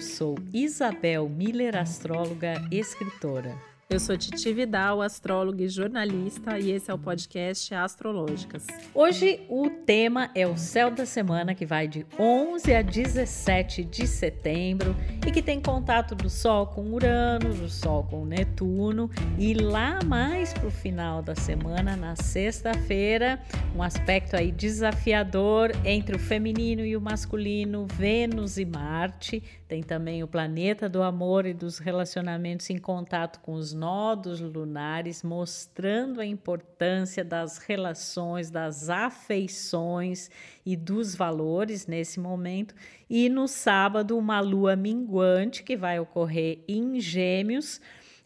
Eu sou Isabel Miller, astróloga, escritora. Eu sou Titi Vidal, astróloga e jornalista, e esse é o podcast Astrológicas. Hoje o tema é o céu da semana, que vai de 11 a 17 de setembro e que tem contato do Sol com Urano, do Sol com Netuno, e lá mais para o final da semana, na sexta-feira, um aspecto aí desafiador entre o feminino e o masculino, Vênus e Marte. Tem também o planeta do amor e dos relacionamentos em contato com os nodos lunares, mostrando a importância das relações, das afeições e dos valores nesse momento. E no sábado, uma lua minguante que vai ocorrer em Gêmeos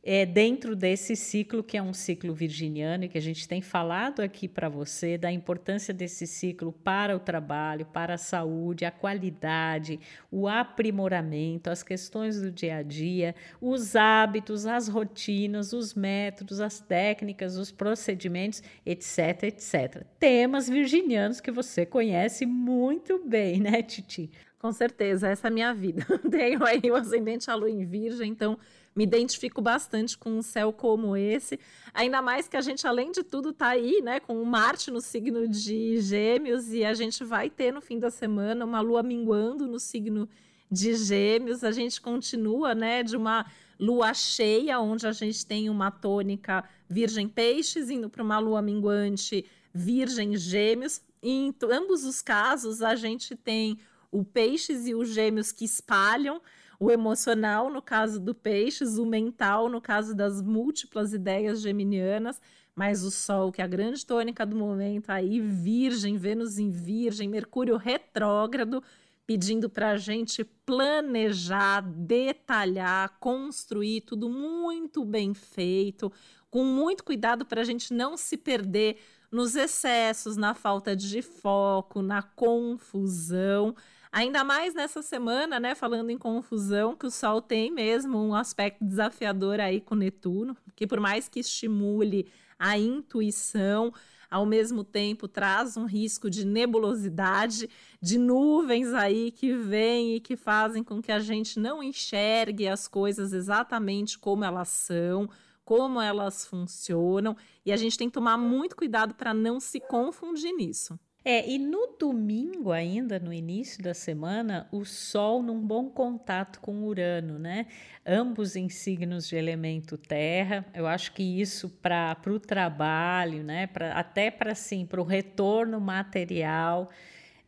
é, dentro desse ciclo, que é um ciclo virginiano, e que a gente tem falado aqui para você, da importância desse ciclo para o trabalho, para a saúde, a qualidade, o aprimoramento, as questões do dia a dia, os hábitos, as rotinas, os métodos, as técnicas, os procedimentos, etc, etc. Temas virginianos que você conhece muito bem, né, Titi? Com certeza, essa é a minha vida. Tenho aí o ascendente a lua em virgem, então me identifico bastante com um céu como esse. Ainda mais que a gente, além de tudo, tá aí, né, com o Marte no signo de Gêmeos e a gente vai ter no fim da semana uma lua minguando no signo de Gêmeos. A gente continua, né, de uma lua cheia, onde a gente tem uma tônica Virgem Peixes indo para uma lua minguante Virgem Gêmeos. E em ambos os casos, a gente tem o Peixes e os Gêmeos que espalham o emocional no caso do peixes, o mental no caso das múltiplas ideias geminianas, mas o Sol, que é a grande tônica do momento, aí Virgem, Vênus em Virgem, Mercúrio retrógrado, pedindo para a gente planejar, detalhar, construir tudo muito bem feito, com muito cuidado para a gente não se perder nos excessos, na falta de foco, na confusão. Ainda mais nessa semana, né, falando em confusão, que o Sol tem mesmo um aspecto desafiador aí com Netuno, que por mais que estimule a intuição, ao mesmo tempo traz um risco de nebulosidade, de nuvens aí que vêm e que fazem com que a gente não enxergue as coisas exatamente como elas são, como elas funcionam, e a gente tem que tomar muito cuidado para não se confundir nisso. É, e no domingo ainda, no início da semana, o Sol num bom contato com Urano, né? Ambos em signos de elemento terra. Eu acho que isso para o trabalho, né? Pra, até para assim, para o retorno material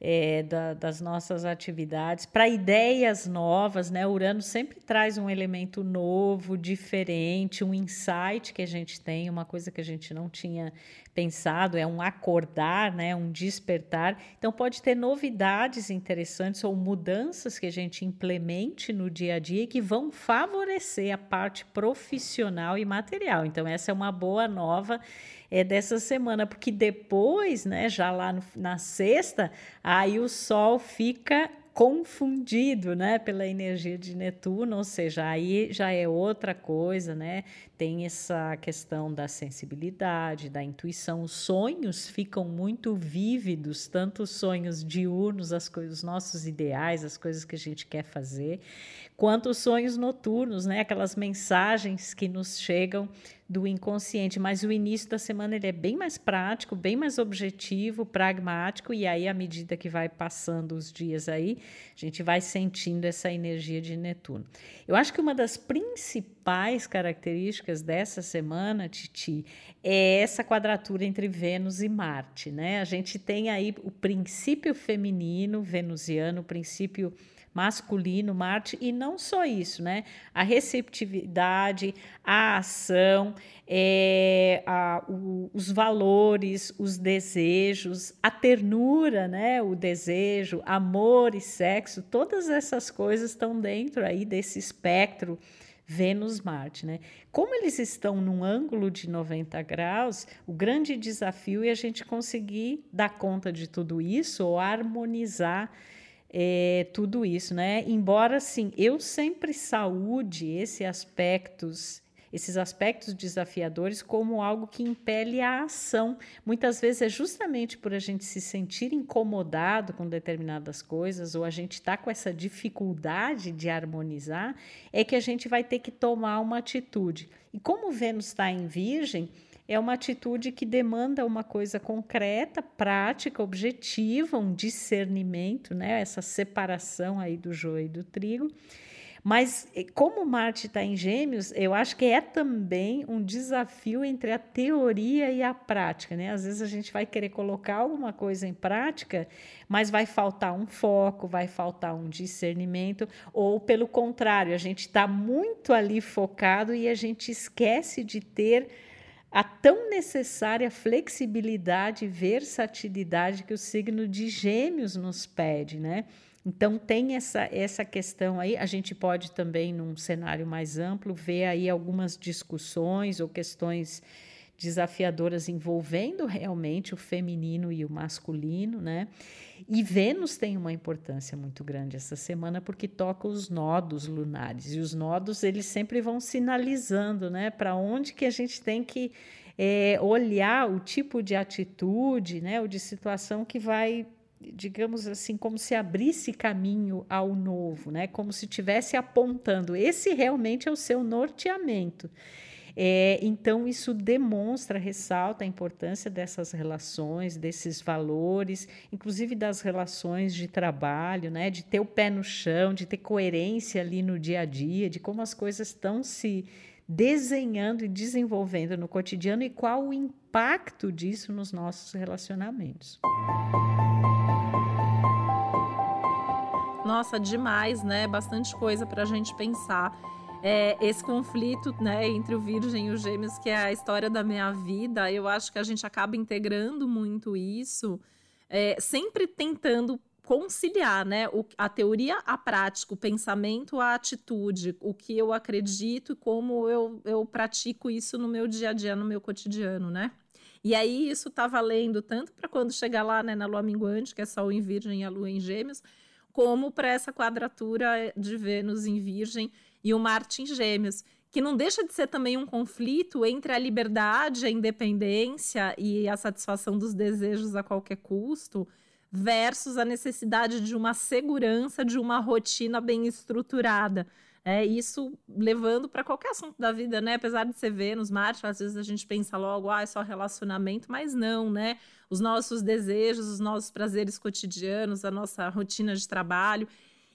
é, da, das nossas atividades, para ideias novas, né? Urano sempre traz um elemento novo, diferente, um insight que a gente tem, uma coisa que a gente não tinha pensado, é um acordar, né? Um despertar. Então pode ter novidades interessantes ou mudanças que a gente implemente no dia a dia que vão favorecer a parte profissional e material. Então essa é uma boa nova é dessa semana, porque depois, né, já lá no, na sexta, aí o Sol fica confundido, né, pela energia de Netuno, ou seja, aí já é outra coisa, né? Tem essa questão da sensibilidade, da intuição, os sonhos ficam muito vívidos, tanto os sonhos diurnos, as coisas, os nossos ideais, as coisas que a gente quer fazer, quanto os sonhos noturnos, né? Aquelas mensagens que nos chegam do inconsciente, mas o início da semana ele é bem mais prático, bem mais objetivo, pragmático, e aí à medida que vai passando os dias aí, a gente vai sentindo essa energia de Netuno. Eu acho que uma das principais características dessa semana, Titi, é essa quadratura entre Vênus e Marte, né? A gente tem aí o princípio feminino venusiano, o princípio masculino, Marte, e não só isso, né? A receptividade, a ação, é, a, o, os valores, os desejos, a ternura, né? O desejo, amor e sexo, todas essas coisas estão dentro aí desse espectro Vênus-Marte, né? Como eles estão num ângulo de 90 graus, o grande desafio é a gente conseguir dar conta de tudo isso ou harmonizar é, tudo isso, né? Embora, sim, eu sempre saúde esses aspectos esses aspectos desafiadores como algo que impele a ação. Muitas vezes é justamente por a gente se sentir incomodado com determinadas coisas ou a gente está com essa dificuldade de harmonizar, é que a gente vai ter que tomar uma atitude. E como Vênus está em Virgem, é uma atitude que demanda uma coisa concreta, prática, objetiva, um discernimento, né? essa separação aí do joio e do trigo. Mas eh, como Marte está em Gêmeos, eu acho que é também um desafio entre a teoria e a prática, né? Às vezes a gente vai querer colocar alguma coisa em prática, mas vai faltar um foco, vai faltar um discernimento, ou pelo contrário, a gente está muito ali focado e a gente esquece de ter a tão necessária flexibilidade e versatilidade que o signo de Gêmeos nos pede, né? Então tem essa, essa questão aí, a gente pode também, num cenário mais amplo, ver aí algumas discussões ou questões desafiadoras envolvendo realmente o feminino e o masculino, né? E Vênus tem uma importância muito grande essa semana porque toca os nodos lunares e os nodos eles sempre vão sinalizando, né, para onde que a gente tem que é, olhar o tipo de atitude, né, ou de situação que vai digamos assim, como se abrisse caminho ao novo, né? Como se estivesse apontando. Esse realmente é o seu norteamento. É, então, isso demonstra, ressalta a importância dessas relações, desses valores, inclusive das relações de trabalho, né? de ter o pé no chão, de ter coerência ali no dia a dia, de como as coisas estão se desenhando e desenvolvendo no cotidiano e qual o impacto disso nos nossos relacionamentos. Nossa, demais, né? Bastante coisa para a gente pensar. É, esse conflito né, entre o Virgem e os Gêmeos, que é a história da minha vida, eu acho que a gente acaba integrando muito isso, é, sempre tentando conciliar né, o, a teoria à prática, o pensamento à atitude, o que eu acredito e como eu, eu pratico isso no meu dia a dia, no meu cotidiano, né? E aí isso tá valendo tanto para quando chegar lá né, na lua minguante, que é Sol em Virgem e a lua em Gêmeos, como para essa quadratura de Vênus em Virgem e o Marte em Gêmeos, que não deixa de ser também um conflito entre a liberdade, a independência e a satisfação dos desejos a qualquer custo, versus a necessidade de uma segurança, de uma rotina bem estruturada. É, isso levando para qualquer assunto da vida, né? Apesar de ser Vênus, Marte, às vezes a gente pensa logo, ah, é só relacionamento, mas não, né? Os nossos desejos, os nossos prazeres cotidianos, a nossa rotina de trabalho.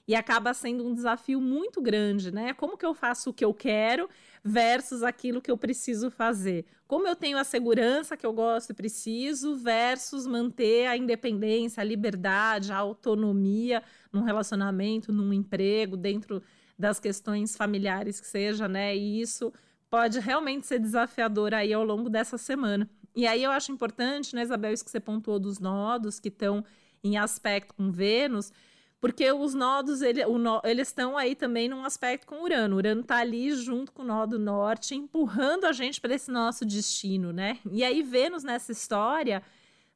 E acaba sendo um desafio muito grande, né? Como que eu faço o que eu quero versus aquilo que eu preciso fazer? Como eu tenho a segurança que eu gosto e preciso versus manter a independência, a liberdade, a autonomia num relacionamento, num emprego, dentro das questões familiares que seja, né? E isso pode realmente ser desafiador aí ao longo dessa semana. E aí eu acho importante, né, Isabel, isso que você pontuou dos nodos que estão em aspecto com Vênus, porque os nodos, ele, no, eles estão aí também num aspecto com Urano. Urano está ali junto com o nó do norte, empurrando a gente para esse nosso destino, né? E aí Vênus nessa história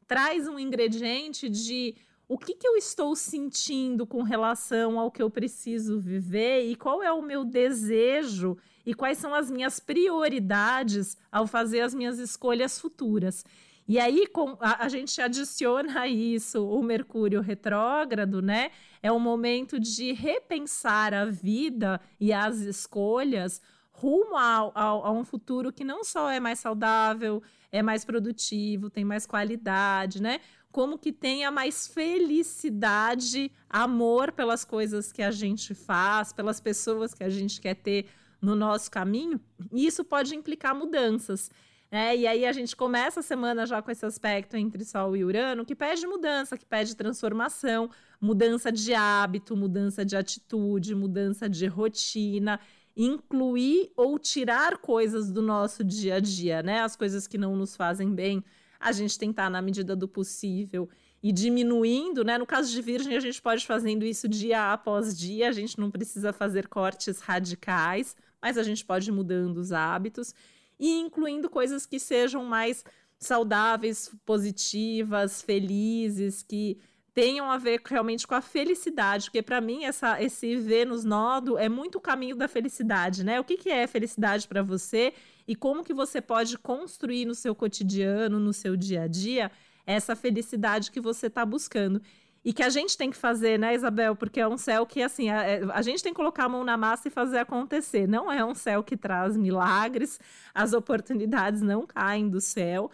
traz um ingrediente de o que, que eu estou sentindo com relação ao que eu preciso viver e qual é o meu desejo e quais são as minhas prioridades ao fazer as minhas escolhas futuras. E aí com, a, a, gente adiciona a isso o Mercúrio retrógrado, né? É um momento de repensar a vida e as escolhas rumo a, a, a um futuro que não só é mais saudável, é mais produtivo, tem mais qualidade, né? como que tenha mais felicidade, amor pelas coisas que a gente faz, pelas pessoas que a gente quer ter no nosso caminho. E isso pode implicar mudanças. É, e aí a gente começa a semana já com esse aspecto entre Sol e Urano, que pede mudança, que pede transformação, mudança de hábito, mudança de atitude, mudança de rotina, incluir ou tirar coisas do nosso dia a dia, né? As coisas que não nos fazem bem, a gente tentar, na medida do possível, e diminuindo, né? No caso de Virgem, a gente pode fazendo isso dia após dia, a gente não precisa fazer cortes radicais, mas a gente pode ir mudando os hábitos e incluindo coisas que sejam mais saudáveis, positivas, felizes, que tenham a ver realmente com a felicidade, porque para mim essa, esse Vênus nodo é muito o caminho da felicidade, né? O que, que é felicidade para você e como que você pode construir no seu cotidiano, no seu dia a dia, essa felicidade que você está buscando. E que a gente tem que fazer, né, Isabel? Porque é um céu que, assim, a, é, a, gente tem que colocar a mão na massa e fazer acontecer. Não é um céu que traz milagres, as oportunidades não caem do céu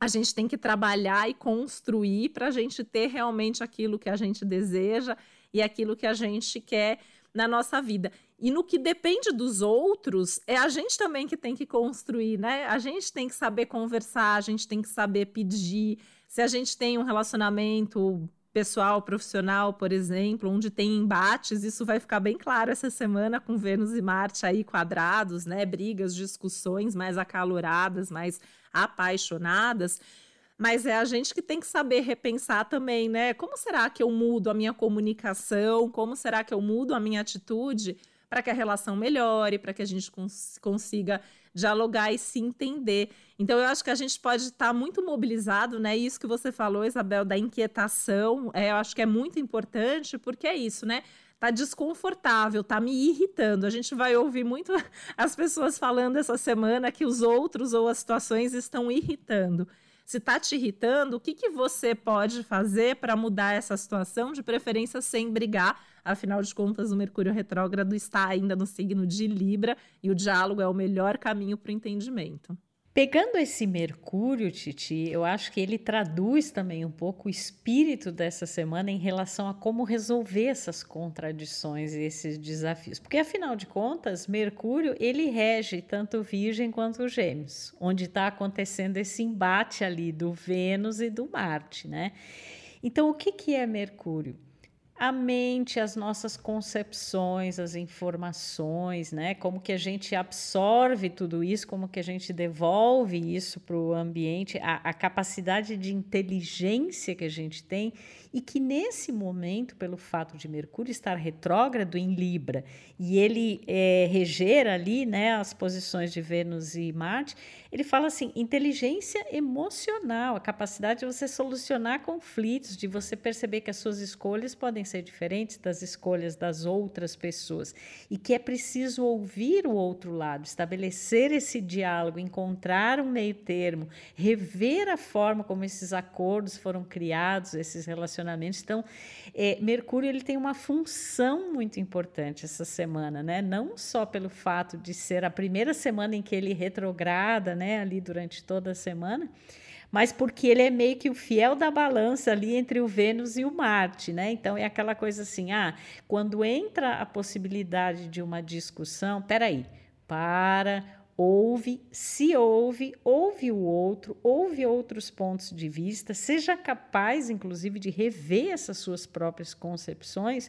a gente tem que trabalhar e construir para a gente ter realmente aquilo que a gente deseja e aquilo que a gente quer na nossa vida. E no que depende dos outros, é a gente também que tem que construir, né? A gente tem que saber conversar, a gente tem que saber pedir. Se a gente tem um relacionamento pessoal, profissional, por exemplo, onde tem embates, isso vai ficar bem claro essa semana com Vênus e Marte aí quadrados, né? Brigas, discussões mais acaloradas, mais apaixonadas. Mas é a gente que tem que saber repensar também, né? Como será que eu mudo a minha comunicação? Como será que eu mudo a minha atitude para que a relação melhore, para que a gente cons consiga dialogar e se entender. Então, eu acho que a gente pode estar muito mobilizado, né? Isso que você falou, Isabel, da inquietação, é, eu acho que é muito importante, porque é isso, né? Tá desconfortável, tá me irritando. A gente vai ouvir muito as pessoas falando essa semana que os outros ou as situações estão irritando se está te irritando, o que, que você pode fazer para mudar essa situação, de preferência sem brigar. Afinal de contas, o Mercúrio retrógrado está ainda no signo de Libra e o diálogo é o melhor caminho para o entendimento. Pegando esse Mercúrio, Titi, eu acho que ele traduz também um pouco o espírito dessa semana em relação a como resolver essas contradições e esses desafios. Porque, afinal de contas, Mercúrio ele rege tanto Virgem quanto Gêmeos, onde está acontecendo esse embate ali do Vênus e do Marte, né? Então, o que, que é Mercúrio? A mente, as nossas concepções, as informações, né? Como que a gente absorve tudo isso, como que a gente devolve isso para o ambiente, a, a, capacidade de inteligência que a gente tem e que nesse momento, pelo fato de Mercúrio estar retrógrado em Libra e ele é, reger ali, né, as posições de Vênus e Marte, ele fala assim: inteligência emocional, a capacidade de você solucionar conflitos, de você perceber que as suas escolhas podem ser diferentes das escolhas das outras pessoas e que é preciso ouvir o outro lado, estabelecer esse diálogo, encontrar um meio termo, rever a forma como esses acordos foram criados, esses relacionamentos. Então, é, Mercúrio ele tem uma função muito importante essa semana, né? Não só pelo fato de ser a primeira semana em que ele retrograda né, ali durante toda a semana, mas porque ele é meio que o fiel da balança ali entre o Vênus e o Marte, né? Então é aquela coisa assim, ah, quando entra a possibilidade de uma discussão, peraí, para, ouve, se ouve, ouve o outro, ouve outros pontos de vista, seja capaz, inclusive, de rever essas suas próprias concepções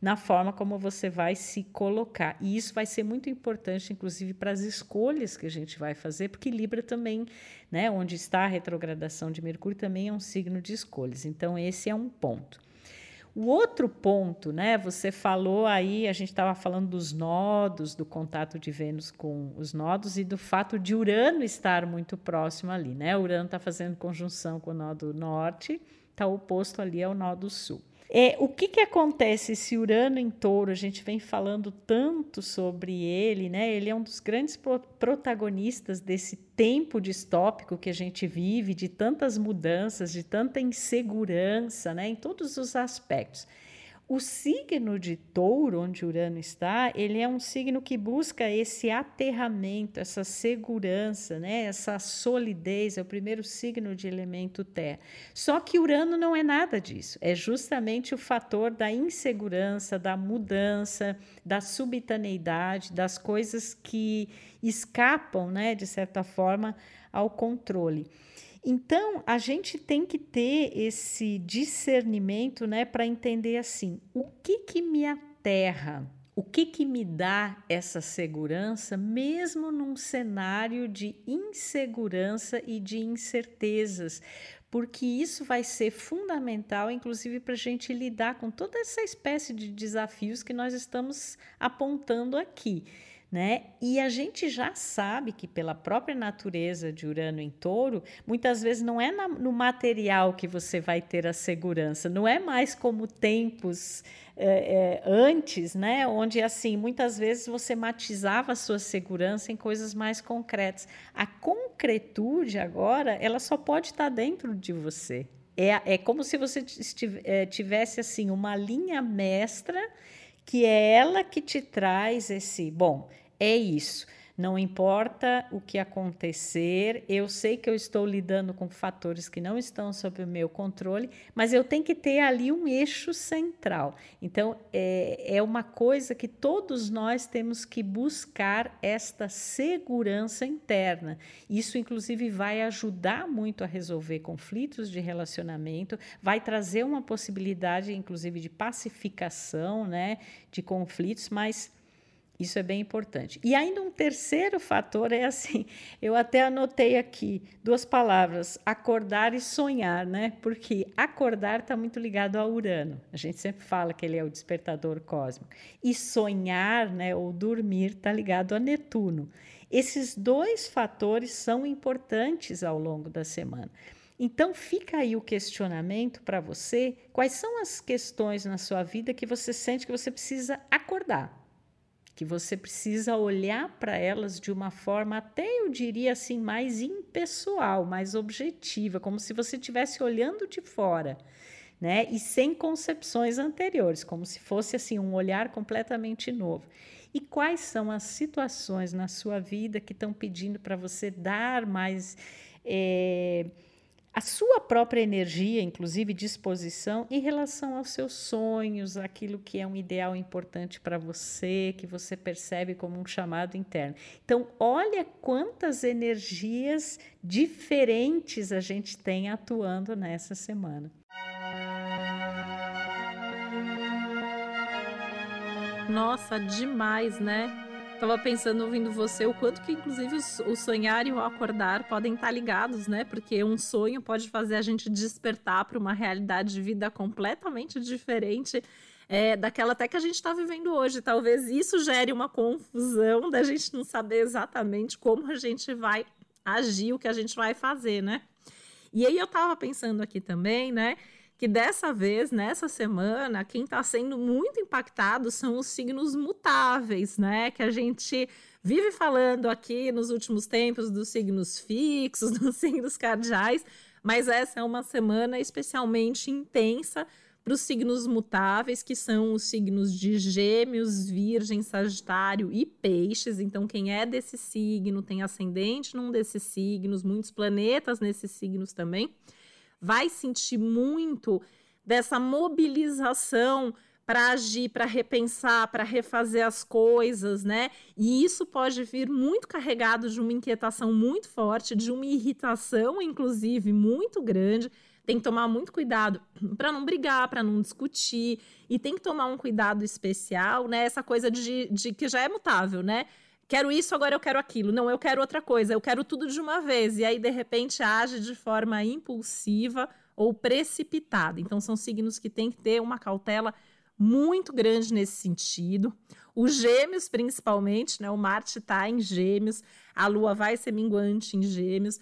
na forma como você vai se colocar. E isso vai ser muito importante, inclusive, para as escolhas que a gente vai fazer, porque Libra também, né, onde está a retrogradação de Mercúrio, também é um signo de escolhas. Então, esse é um ponto. O outro ponto, né? Você falou aí, a gente estava falando dos nodos, do contato de Vênus com os nodos e do fato de Urano estar muito próximo ali, né? Urano está fazendo conjunção com o nó do norte, está oposto ali ao nó do sul. É, o que, que acontece esse Urano em touro? A gente vem falando tanto sobre ele, né? Ele é um dos grandes protagonistas desse tempo distópico que a gente vive, de tantas mudanças, de tanta insegurança, né? Em todos os aspectos. O signo de touro, onde Urano está, ele é um signo que busca esse aterramento, essa segurança, né? essa solidez, é o primeiro signo de elemento terra. Só que Urano não é nada disso, é justamente o fator da insegurança, da mudança, da subitaneidade, das coisas que escapam, né, de certa forma, ao controle. Então, a gente tem que ter esse discernimento, né, para entender assim, o que que me aterra? O que que me dá essa segurança, mesmo num cenário de insegurança e de incertezas? Porque isso vai ser fundamental, inclusive, para a gente lidar com toda essa espécie de desafios que nós estamos apontando aqui né? E a gente já sabe que, pela própria natureza de Urano em touro, muitas vezes não é na, no material que você vai ter a segurança, não é mais como tempos é, é, antes, né? Onde, assim, muitas vezes você matizava a sua segurança em coisas mais concretas. A concretude agora, ela só pode estar dentro de você. É, é como se você é, tivesse, assim, uma linha mestra que é ela que te traz esse, bom, é isso. Não importa o que acontecer, eu sei que eu estou lidando com fatores que não estão sob o meu controle, mas eu tenho que ter ali um eixo central. Então, é, é uma coisa que todos nós temos que buscar esta segurança interna. Isso, inclusive, vai ajudar muito a resolver conflitos de relacionamento, vai trazer uma possibilidade, inclusive, de pacificação né, de conflitos, mas isso é bem importante. E ainda um terceiro fator é assim, eu até anotei aqui duas palavras, acordar e sonhar, né? Porque acordar está muito ligado a Urano. A gente sempre fala que ele é o despertador cósmico. E sonhar, né, ou dormir, está ligado a Netuno. Esses dois fatores são importantes ao longo da semana. Então fica aí o questionamento para você: quais são as questões na sua vida que você sente que você precisa acordar? Que você precisa olhar para elas de uma forma até eu diria assim mais impessoal, mais objetiva, como se você estivesse olhando de fora, né? E sem concepções anteriores, como se fosse assim um olhar completamente novo. E quais são as situações na sua vida que estão pedindo para você dar mais é, a sua própria energia, inclusive disposição, em relação aos seus sonhos, aquilo que é um ideal importante para você, que você percebe como um chamado interno. Então, olha quantas energias diferentes a gente tem atuando nessa semana. Nossa, demais, né? Tava pensando, ouvindo você, o quanto que, inclusive, o sonhar e o acordar podem estar ligados, né? Porque um sonho pode fazer a gente despertar para uma realidade de vida completamente diferente é, daquela até que a gente está vivendo hoje. Talvez isso gere uma confusão da gente não saber exatamente como a gente vai agir, o que a gente vai fazer, né? E aí eu tava pensando aqui também, né? Que dessa vez, nessa semana, quem está sendo muito impactado são os signos mutáveis, né? Que a gente vive falando aqui nos últimos tempos dos signos fixos, dos signos cardeais, mas essa é uma semana especialmente intensa para os signos mutáveis, que são os signos de Gêmeos, Virgem, Sagitário e Peixes. Então, quem é desse signo tem ascendente num desses signos, muitos planetas nesses signos também vai sentir muito dessa mobilização para agir, para repensar, para refazer as coisas, né? E isso pode vir muito carregado de uma inquietação muito forte, de uma irritação, inclusive, muito grande. Tem que tomar muito cuidado para não brigar, para não discutir, e tem que tomar um cuidado especial, né? Essa coisa de, de que já é mutável, né? Quero isso, agora eu quero aquilo. Não, eu quero outra coisa, eu quero tudo de uma vez. E aí, de repente, age de forma impulsiva ou precipitada. Então, são signos que têm que ter uma cautela muito grande nesse sentido. Os gêmeos, principalmente, né? O Marte está em gêmeos, a Lua vai ser minguante em gêmeos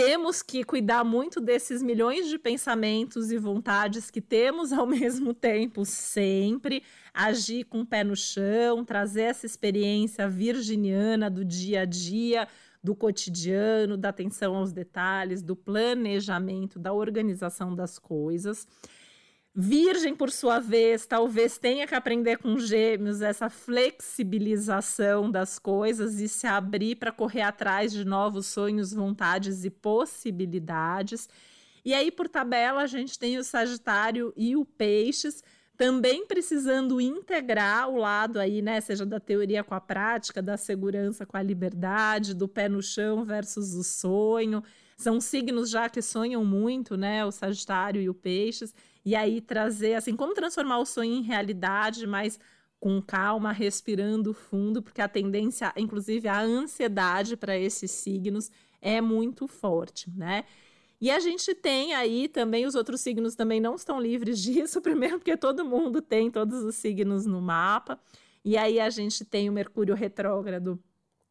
temos que cuidar muito desses milhões de pensamentos e vontades que temos ao mesmo tempo, sempre agir com o pé no chão, trazer essa experiência virginiana do dia a dia, do cotidiano, da atenção aos detalhes, do planejamento, da organização das coisas. Virgem, por sua vez, talvez tenha que aprender com gêmeos essa flexibilização das coisas e se abrir para correr atrás de novos sonhos, vontades e possibilidades. E aí, por tabela, a gente tem o Sagitário e o Peixes também precisando integrar o lado aí, né, seja da teoria com a prática, da segurança com a liberdade, do pé no chão versus o sonho. São signos já que sonham muito, né, o Sagitário e o Peixes e aí trazer, assim, como transformar o sonho em realidade, mas com calma, respirando fundo, porque a tendência, inclusive a ansiedade para esses signos é muito forte, né? E a gente tem aí também, os outros signos também não estão livres disso, primeiro porque todo mundo tem todos os signos no mapa. E aí a gente tem o Mercúrio retrógrado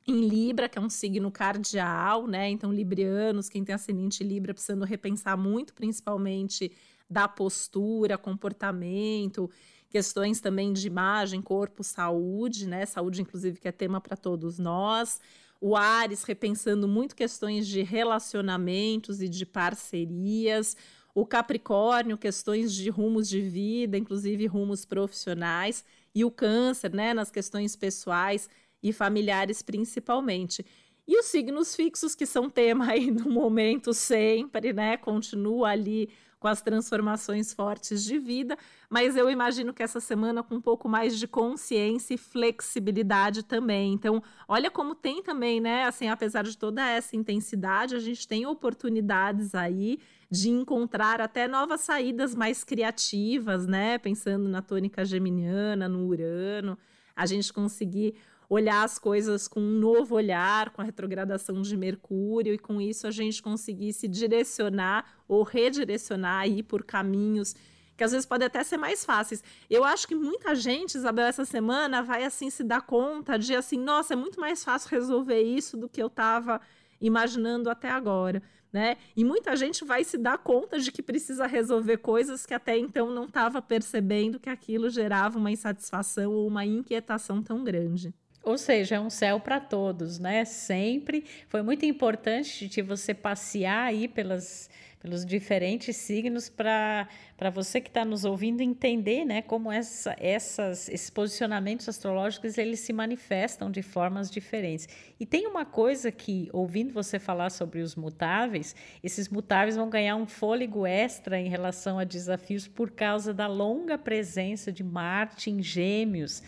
em Libra, que é um signo cardial, né? Então, librianos, quem tem ascendente Libra, precisando repensar muito, principalmente da postura, comportamento, questões também de imagem, corpo, saúde, né? Saúde, inclusive, que é tema para todos nós. O Ares repensando muito questões de relacionamentos e de parcerias. O Capricórnio, questões de rumos de vida, inclusive rumos profissionais. E o Câncer, né? Nas questões pessoais e familiares, principalmente. E os signos fixos, que são tema aí no momento sempre, né? Continua ali com as transformações fortes de vida, mas eu imagino que essa semana com um pouco mais de consciência e flexibilidade também. Então, olha como tem também, né? Assim, apesar de toda essa intensidade, a gente tem oportunidades aí de encontrar até novas saídas mais criativas, né? Pensando na tônica geminiana, no Urano, a gente conseguir olhar as coisas com um novo olhar, com a retrogradação de Mercúrio, e com isso a gente conseguir se direcionar ou redirecionar aí por caminhos que às vezes podem até ser mais fáceis. Eu acho que muita gente, Isabel, essa semana vai assim se dar conta de assim, nossa, é muito mais fácil resolver isso do que eu estava imaginando até agora. Né? E muita gente vai se dar conta de que precisa resolver coisas que até então não estava percebendo que aquilo gerava uma insatisfação ou uma inquietação tão grande. Ou seja, é um céu para todos, né? Sempre foi muito importante de você passear aí pelas, pelos diferentes signos para você que está nos ouvindo entender, né? Como essa, essas, esses posicionamentos astrológicos eles se manifestam de formas diferentes. E tem uma coisa que, ouvindo você falar sobre os mutáveis, esses mutáveis vão ganhar um fôlego extra em relação a desafios por causa da longa presença de Marte em Gêmeos.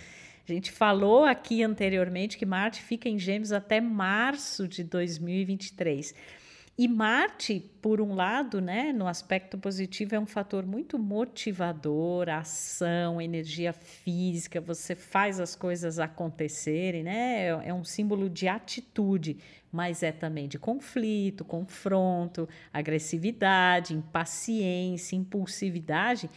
A gente falou aqui anteriormente que Marte fica em Gêmeos até março de 2023. E Marte, por um lado, né, no aspecto positivo, é um fator muito motivador, ação, energia física, você faz as coisas acontecerem, né? É, é um símbolo de atitude, mas é também de conflito, confronto, agressividade, impaciência, impulsividade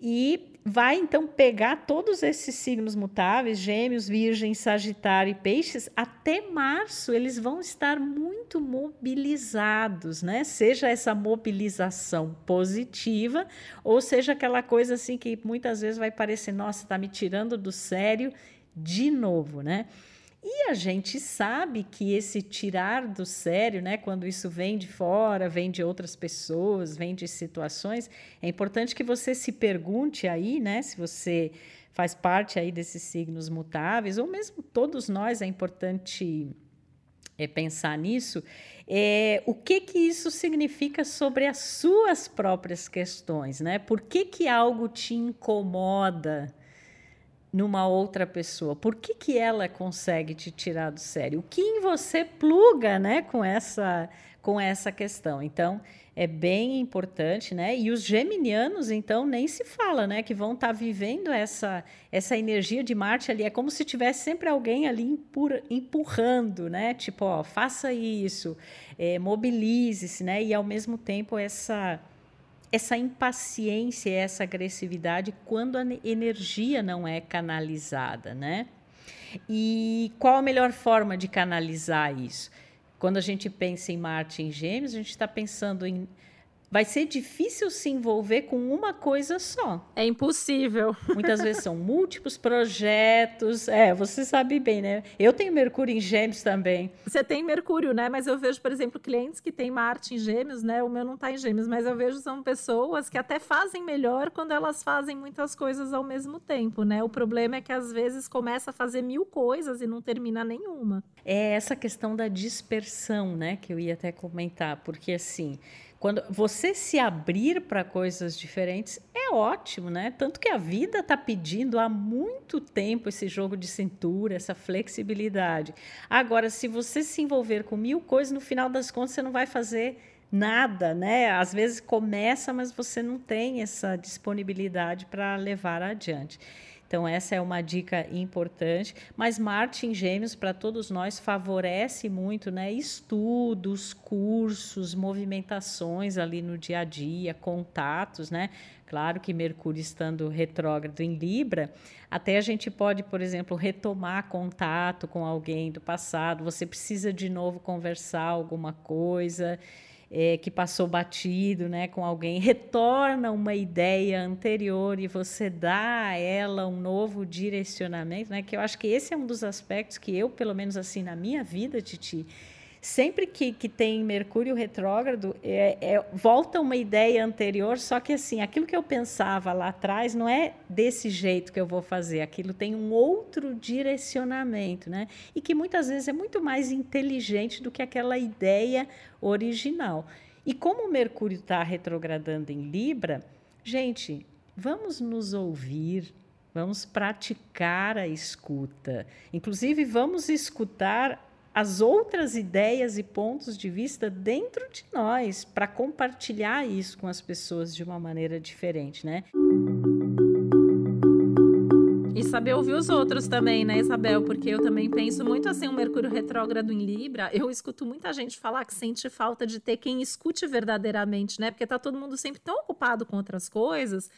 e vai então pegar todos esses signos mutáveis, Gêmeos, Virgem, Sagitário e Peixes, até março eles vão estar muito mobilizados, né? Seja essa mobilização positiva, ou seja aquela coisa assim que muitas vezes vai parecer, nossa, está me tirando do sério de novo, né? E a gente sabe que esse tirar do sério, né, quando isso vem de fora, vem de outras pessoas, vem de situações, é importante que você se pergunte aí, né, se você faz parte aí desses signos mutáveis, ou mesmo todos nós é importante é, pensar nisso, é, o que que isso significa sobre as suas próprias questões, né? Por que que algo te incomoda? Numa outra pessoa? Por que, que ela consegue te tirar do sério? O que em você pluga, né, com essa com essa questão? Então, é bem importante, né? E os geminianos, então, nem se fala, né, que vão estar tá vivendo essa essa energia de Marte ali, é como se tivesse sempre alguém ali empurrando, né? Tipo, ó, faça isso, é, mobilize-se, né? E ao mesmo tempo essa essa impaciência, essa agressividade quando a energia não é canalizada, né? E qual a melhor forma de canalizar isso? Quando a gente pensa em Marte em Gêmeos, a gente está pensando em vai ser difícil se envolver com uma coisa só. É impossível. Muitas vezes são múltiplos projetos. É, você sabe bem, né? Eu tenho Mercúrio em Gêmeos também. Você tem Mercúrio, né? Mas eu vejo, por exemplo, clientes que têm Marte em Gêmeos, né? O meu não está em Gêmeos, mas eu vejo são pessoas que até fazem melhor quando elas fazem muitas coisas ao mesmo tempo, né? O problema é que às vezes começa a fazer mil coisas e não termina nenhuma. É essa questão da dispersão, né? Que eu ia até comentar, porque assim quando você se abrir para coisas diferentes é ótimo, né? Tanto que a vida está pedindo há muito tempo esse jogo de cintura, essa flexibilidade. Agora, se você se envolver com mil coisas, no final das contas você não vai fazer nada, né? Às vezes começa, mas você não tem essa disponibilidade para levar adiante. Então, essa é uma dica importante. Mas Marte em Gêmeos, para todos nós, favorece muito né? estudos, cursos, movimentações ali no dia a dia, contatos. Né? Claro que Mercúrio estando retrógrado em Libra, até a gente pode, por exemplo, retomar contato com alguém do passado. Você precisa de novo conversar alguma coisa é, que passou batido né, com alguém, retorna uma ideia anterior e você dá a ela um novo direcionamento, né, que eu acho que esse é um dos aspectos que eu, pelo menos assim, na minha vida, Titi, sempre que, que tem Mercúrio retrógrado, é, é, volta uma ideia anterior, só que assim, aquilo que eu pensava lá atrás não é desse jeito que eu vou fazer, aquilo tem um outro direcionamento, né? E que muitas vezes é muito mais inteligente do que aquela ideia original. E como o Mercúrio está retrogradando em Libra, gente, vamos nos ouvir, vamos praticar a escuta. Inclusive, vamos escutar as outras ideias e pontos de vista dentro de nós para compartilhar isso com as pessoas de uma maneira diferente, né? E saber ouvir os outros também, né, Isabel? Porque eu também penso muito assim, um Mercúrio retrógrado em Libra. Eu escuto muita gente falar que sente falta de ter quem escute verdadeiramente, né? Porque tá todo mundo sempre tão ocupado com outras coisas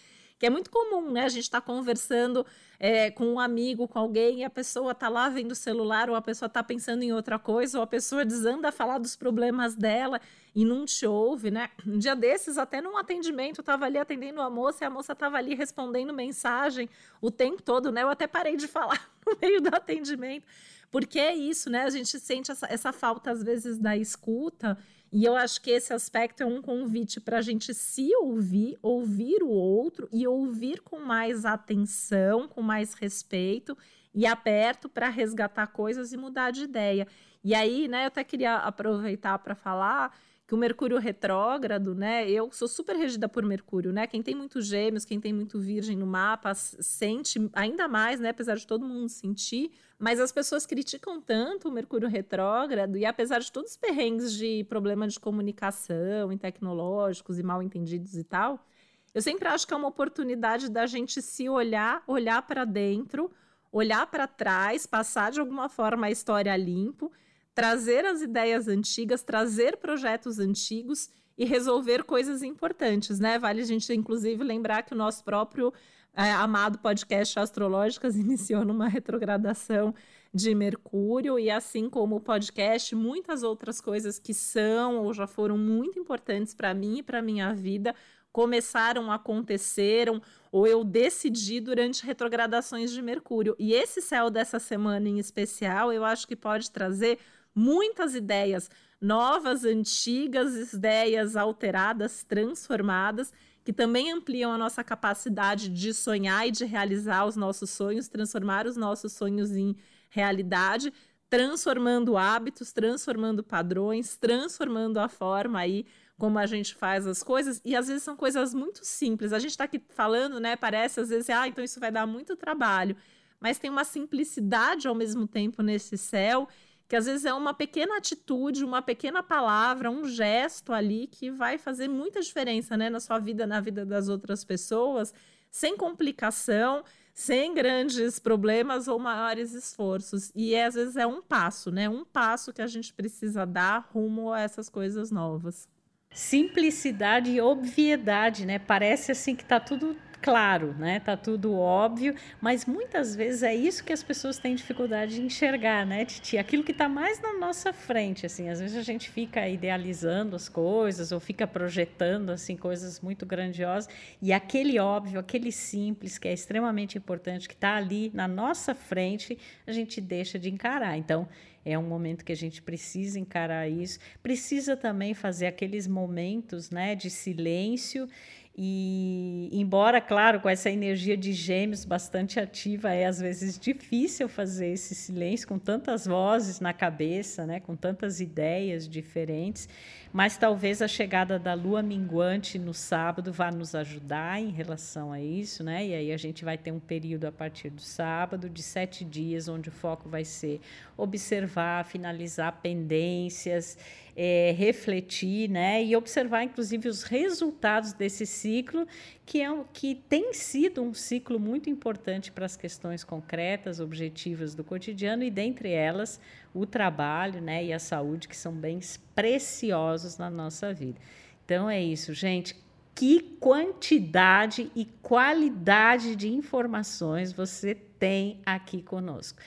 que é muito comum, né? A gente está conversando é, com um amigo, com alguém, e a pessoa está lá vendo o celular, ou a pessoa está pensando em outra coisa, ou a pessoa desanda a falar dos problemas dela e não te ouve, né? Um dia desses, até num atendimento, eu estava ali atendendo a moça e a moça estava ali respondendo mensagem o tempo todo, né? Eu até parei de falar no meio do atendimento, porque é isso, né? A gente sente essa, essa falta, às vezes, da escuta. E eu acho que esse aspecto é um convite para a gente se ouvir, ouvir o outro e ouvir com mais atenção, com mais respeito e aberto para resgatar coisas e mudar de ideia. E aí, né, eu até queria aproveitar para falar que o Mercúrio retrógrado, né? Eu sou super regida por Mercúrio, né? Quem tem muito gêmeos, quem tem muito virgem no mapa, sente ainda mais, né? Apesar de todo mundo sentir, mas as pessoas criticam tanto o Mercúrio retrógrado e apesar de todos os perrengues de problema de comunicação e tecnológicos e mal entendidos e tal, eu sempre acho que é uma oportunidade da gente se olhar, olhar para dentro, olhar para trás, passar de alguma forma a história limpo trazer as ideias antigas, trazer projetos antigos e resolver coisas importantes, né? Vale a gente, inclusive, lembrar que o nosso próprio é, amado podcast Astrológicas iniciou numa retrogradação de Mercúrio, e assim como o podcast, muitas outras coisas que são ou já foram muito importantes para mim e para minha vida começaram, aconteceram, ou eu decidi durante retrogradações de Mercúrio. E esse céu dessa semana em especial, eu acho que pode trazer muitas ideias novas, antigas, ideias alteradas, transformadas, que também ampliam a nossa capacidade de sonhar e de realizar os nossos sonhos, transformar os nossos sonhos em realidade, transformando hábitos, transformando padrões, transformando a forma aí como a gente faz as coisas, e às vezes são coisas muito simples. A gente está aqui falando, né? Parece às vezes, ah, então isso vai dar muito trabalho, mas tem uma simplicidade ao mesmo tempo nesse céu que às vezes é uma pequena atitude, uma pequena palavra, um gesto ali que vai fazer muita diferença, né, na sua vida, na vida das outras pessoas, sem complicação, sem grandes problemas ou maiores esforços. E é, às vezes é um passo, né? Um passo que a gente precisa dar rumo a essas coisas novas. Simplicidade e obviedade, né? Parece assim que tá tudo claro, né? Tá tudo óbvio, mas muitas vezes é isso que as pessoas têm dificuldade de enxergar, né, Titi? Aquilo que está mais na nossa frente, assim. Às vezes a gente fica idealizando as coisas ou fica projetando assim coisas muito grandiosas e aquele óbvio, aquele simples que é extremamente importante que está ali na nossa frente, a gente deixa de encarar. Então é um momento que a gente precisa encarar isso, precisa também fazer aqueles momentos, né, de silêncio e, embora, claro, com essa energia de gêmeos bastante ativa, é às vezes difícil fazer esse silêncio com tantas vozes na cabeça, né, com tantas ideias diferentes, mas talvez a chegada da lua minguante no sábado vá nos ajudar em relação a isso, né? E aí a gente vai ter um período a partir do sábado de sete dias, onde o foco vai ser observar, finalizar pendências é, refletir, né, e observar, inclusive, os resultados desse ciclo, que é que tem sido um ciclo muito importante para as questões concretas, objetivas do cotidiano e dentre elas o trabalho, né, e a saúde, que são bens preciosos na nossa vida. Então é isso, gente que quantidade e qualidade de informações você tem aqui conosco.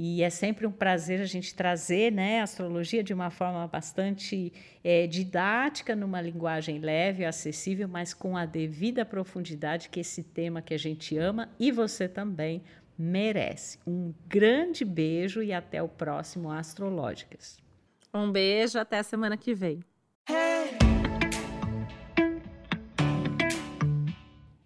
E é sempre um prazer a gente trazer né, a astrologia de uma forma bastante é, didática, numa linguagem leve, acessível, mas com a devida profundidade que esse tema que a gente ama e você também merece. Um grande beijo e até o próximo Astrológicas. Um beijo, até a semana que vem.